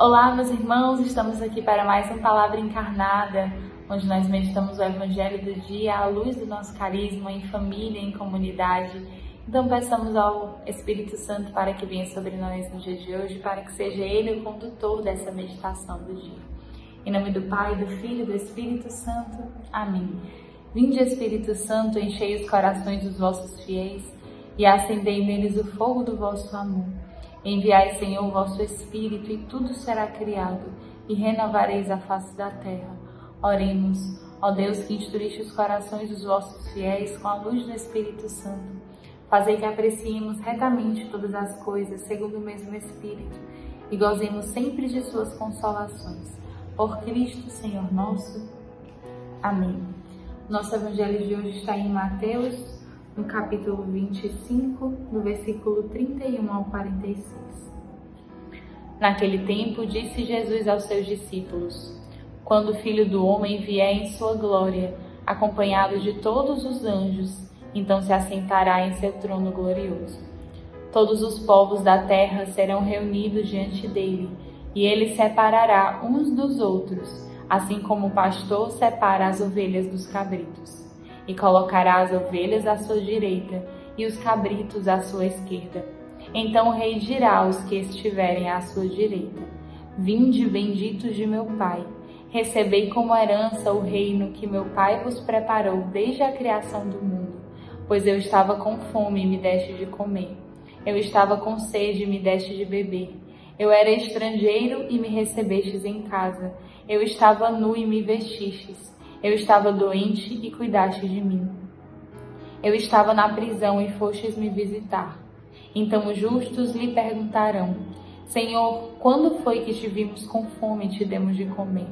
Olá, meus irmãos, estamos aqui para mais uma palavra encarnada, onde nós meditamos o Evangelho do dia à luz do nosso carisma, em família, em comunidade. Então, peçamos ao Espírito Santo para que venha sobre nós no dia de hoje, para que seja Ele o condutor dessa meditação do dia. Em nome do Pai, do Filho e do Espírito Santo. Amém. Vinde, Espírito Santo, enchei os corações dos vossos fiéis e acendei neles o fogo do vosso amor. Enviai, Senhor, o vosso Espírito, e tudo será criado, e renovareis a face da terra. Oremos, ó Deus que instruíste os corações dos vossos fiéis com a luz do Espírito Santo. Fazei que apreciemos retamente todas as coisas segundo o mesmo Espírito, e gozemos sempre de suas consolações. Por Cristo, Senhor nosso. Amém. Nosso evangelho de hoje está em Mateus no capítulo 25, do versículo 31 ao 46. Naquele tempo, disse Jesus aos seus discípulos: Quando o Filho do Homem vier em sua glória, acompanhado de todos os anjos, então se assentará em seu trono glorioso. Todos os povos da terra serão reunidos diante dele, e ele separará uns dos outros, assim como o pastor separa as ovelhas dos cabritos e colocará as ovelhas à sua direita e os cabritos à sua esquerda. Então o rei dirá aos que estiverem à sua direita: Vinde, benditos de meu Pai, recebei como herança o reino que meu Pai vos preparou desde a criação do mundo. Pois eu estava com fome e me deste de comer. Eu estava com sede e me deste de beber. Eu era estrangeiro e me recebestes em casa. Eu estava nu e me vestistes. Eu estava doente e cuidaste de mim. Eu estava na prisão e fostes me visitar. Então os justos lhe perguntarão: Senhor, quando foi que te vimos com fome e te demos de comer?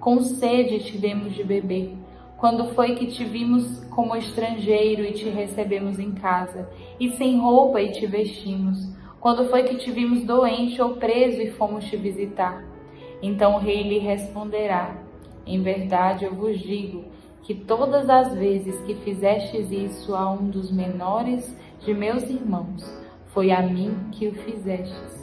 Com sede te demos de beber? Quando foi que te vimos como estrangeiro e te recebemos em casa? E sem roupa e te vestimos? Quando foi que te vimos doente ou preso e fomos te visitar? Então o rei lhe responderá: em verdade eu vos digo que todas as vezes que fizestes isso a um dos menores de meus irmãos, foi a mim que o fizestes.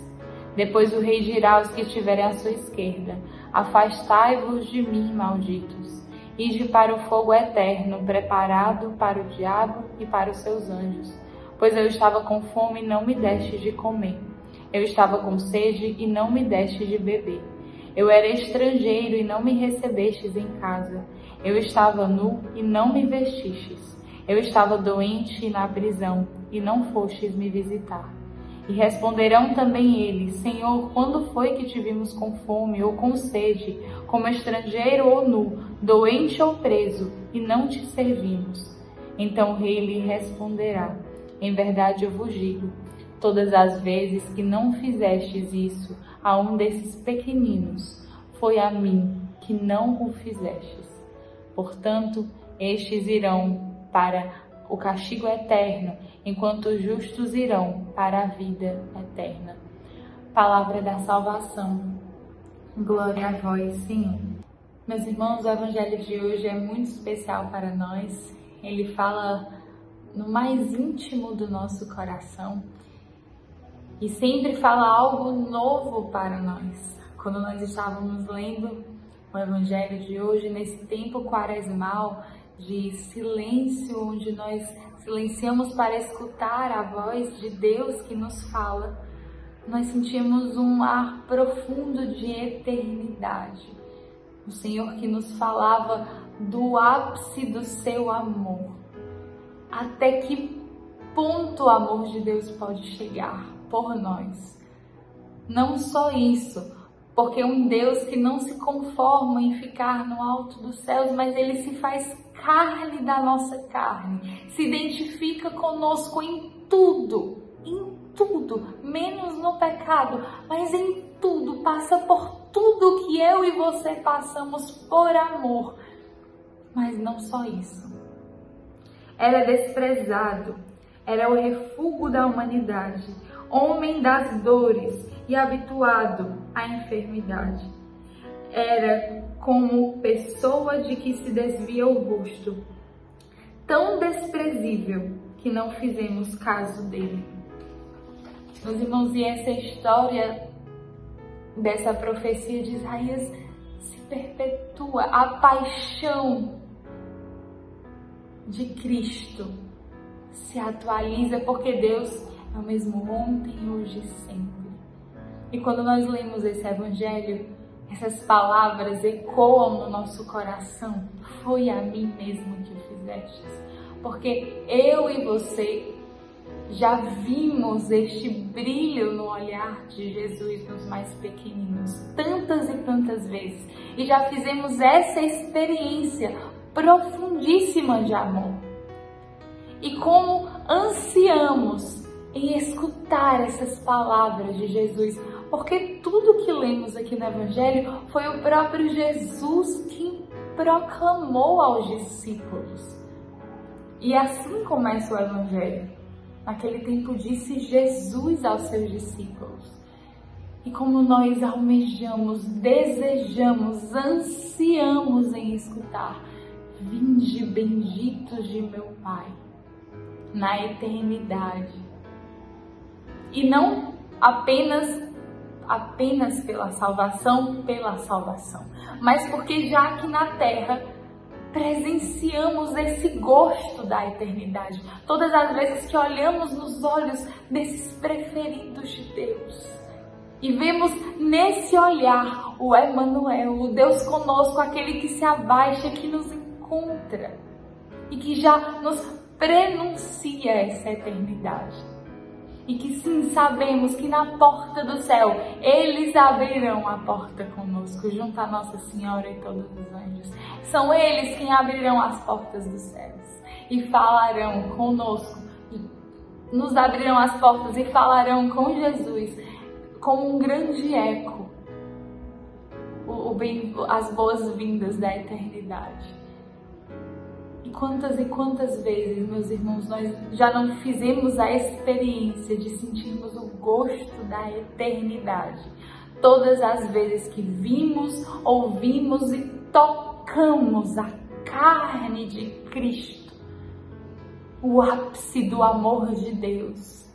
Depois o rei dirá aos que estiverem à sua esquerda: Afastai-vos de mim, malditos, ide para o fogo eterno, preparado para o diabo e para os seus anjos. Pois eu estava com fome e não me deste de comer. Eu estava com sede e não me deste de beber. Eu era estrangeiro e não me recebestes em casa. Eu estava nu e não me vestistes. Eu estava doente e na prisão e não fostes me visitar. E responderão também eles: Senhor, quando foi que te vimos com fome ou com sede, como estrangeiro ou nu, doente ou preso, e não te servimos? Então o rei lhe responderá: Em verdade eu vos digo, todas as vezes que não fizestes isso a um desses pequeninos, foi a mim que não o fizestes. Portanto, estes irão para o castigo eterno, enquanto os justos irão para a vida eterna. Palavra da salvação. Glória a vós, Senhor. Meus irmãos, o evangelho de hoje é muito especial para nós. Ele fala no mais íntimo do nosso coração e sempre fala algo novo para nós. Quando nós estávamos lendo o Evangelho de hoje, nesse tempo quaresmal de silêncio, onde nós silenciamos para escutar a voz de Deus que nos fala, nós sentimos um ar profundo de eternidade. O Senhor que nos falava do ápice do seu amor. Até que ponto o amor de Deus pode chegar? Por nós. Não só isso, porque um Deus que não se conforma em ficar no alto dos céus, mas ele se faz carne da nossa carne, se identifica conosco em tudo, em tudo, menos no pecado, mas em tudo, passa por tudo que eu e você passamos por amor. Mas não só isso. Era desprezado, era o refúgio da humanidade homem das dores e habituado à enfermidade. Era como pessoa de que se desvia o rosto, tão desprezível que não fizemos caso dele. Meus irmãos, e essa história dessa profecia de Isaías se perpetua, a paixão de Cristo se atualiza, porque Deus é o mesmo ontem, hoje e sempre. E quando nós lemos esse evangelho, essas palavras ecoam no nosso coração. Foi a mim mesmo que o fizestes. Porque eu e você já vimos este brilho no olhar de Jesus nos mais pequeninos, tantas e tantas vezes. E já fizemos essa experiência profundíssima de amor. E como ansiamos em escutar essas palavras de Jesus, porque tudo que lemos aqui no Evangelho foi o próprio Jesus que proclamou aos discípulos. E assim começa o Evangelho. Naquele tempo disse Jesus aos seus discípulos. E como nós almejamos, desejamos, ansiamos em escutar, vinde benditos de meu Pai, na eternidade. E não apenas apenas pela salvação, pela salvação, mas porque já aqui na terra presenciamos esse gosto da eternidade. Todas as vezes que olhamos nos olhos desses preferidos de Deus e vemos nesse olhar o Emmanuel, o Deus conosco, aquele que se abaixa, que nos encontra e que já nos prenuncia essa eternidade. E que sim, sabemos que na porta do céu eles abrirão a porta conosco, junto a Nossa Senhora e todos os anjos. São eles quem abrirão as portas dos céus e falarão conosco, nos abrirão as portas e falarão com Jesus como um grande eco, o, o bem, as boas-vindas da eternidade. Quantas e quantas vezes, meus irmãos, nós já não fizemos a experiência de sentirmos o gosto da eternidade. Todas as vezes que vimos, ouvimos e tocamos a carne de Cristo, o ápice do amor de Deus.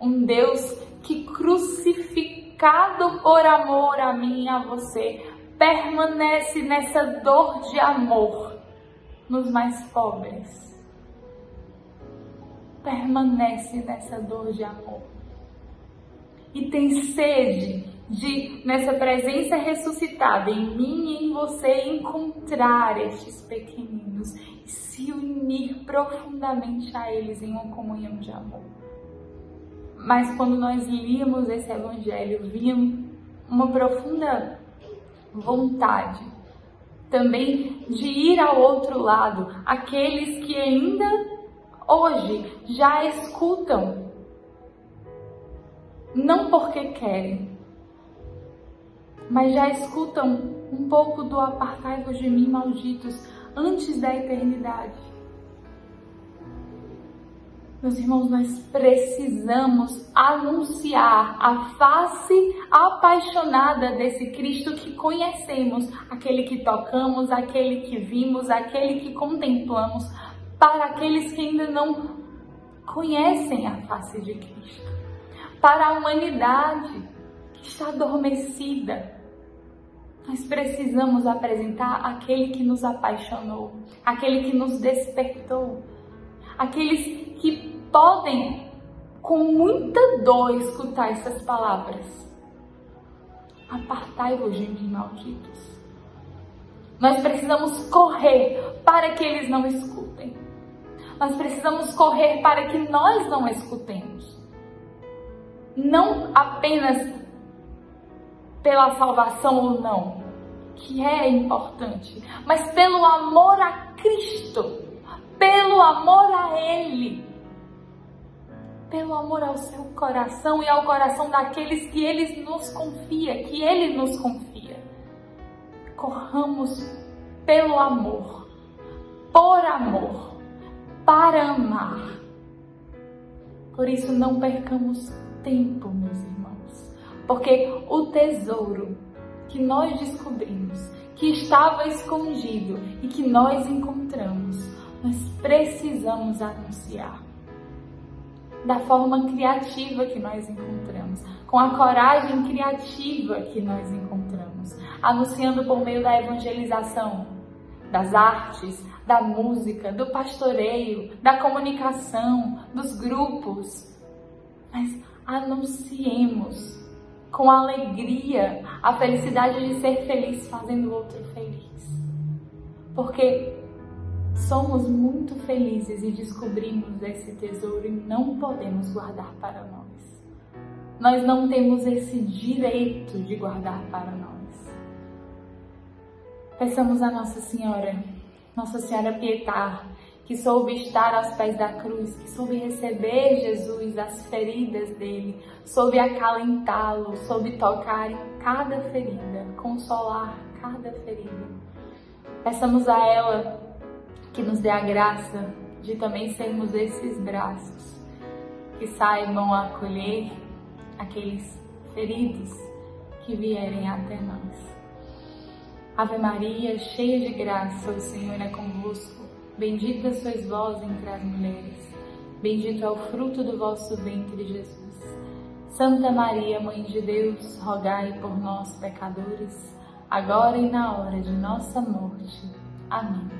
Um Deus que crucificado por amor a mim e a você, permanece nessa dor de amor nos mais pobres. Permanece nessa dor de amor. E tem sede de, nessa presença ressuscitada em mim e em você, encontrar estes pequeninos e se unir profundamente a eles em uma comunhão de amor. Mas quando nós líamos esse evangelho, víamos uma profunda vontade também de ir ao outro lado, aqueles que ainda hoje já escutam, não porque querem, mas já escutam um pouco do apartai-vos de mim, malditos, antes da eternidade. Meus irmãos, nós precisamos anunciar a face apaixonada desse Cristo que conhecemos, aquele que tocamos, aquele que vimos, aquele que contemplamos, para aqueles que ainda não conhecem a face de Cristo, para a humanidade que está adormecida. Nós precisamos apresentar aquele que nos apaixonou, aquele que nos despertou, aqueles que podem, com muita dor, escutar essas palavras. Apartai-vos de mim, malditos. Nós precisamos correr para que eles não escutem. Nós precisamos correr para que nós não escutemos. Não apenas pela salvação ou não, que é importante, mas pelo amor a Cristo, pelo amor a Ele pelo amor ao seu coração e ao coração daqueles que ele nos confia, que ele nos confia. Corramos pelo amor, por amor, para amar. Por isso não percamos tempo, meus irmãos, porque o tesouro que nós descobrimos, que estava escondido e que nós encontramos, nós precisamos anunciar da forma criativa que nós encontramos, com a coragem criativa que nós encontramos, anunciando por meio da evangelização, das artes, da música, do pastoreio, da comunicação, dos grupos. Mas anunciemos com alegria a felicidade de ser feliz fazendo o outro feliz. Porque somos muito felizes e descobrimos esse tesouro e não podemos guardar para nós. Nós não temos esse direito de guardar para nós. Peçamos a Nossa Senhora, Nossa Senhora Pietá, que soube estar aos pés da cruz, que soube receber Jesus, as feridas dele, soube acalentá-lo, soube tocar em cada ferida, consolar cada ferida. Peçamos a ela que nos dê a graça de também sermos esses braços que saibam acolher aqueles feridos que vierem até nós. Ave Maria, cheia de graça, o Senhor é convosco. Bendita sois vós entre as mulheres. Bendito é o fruto do vosso ventre, Jesus. Santa Maria, Mãe de Deus, rogai por nós, pecadores, agora e na hora de nossa morte. Amém.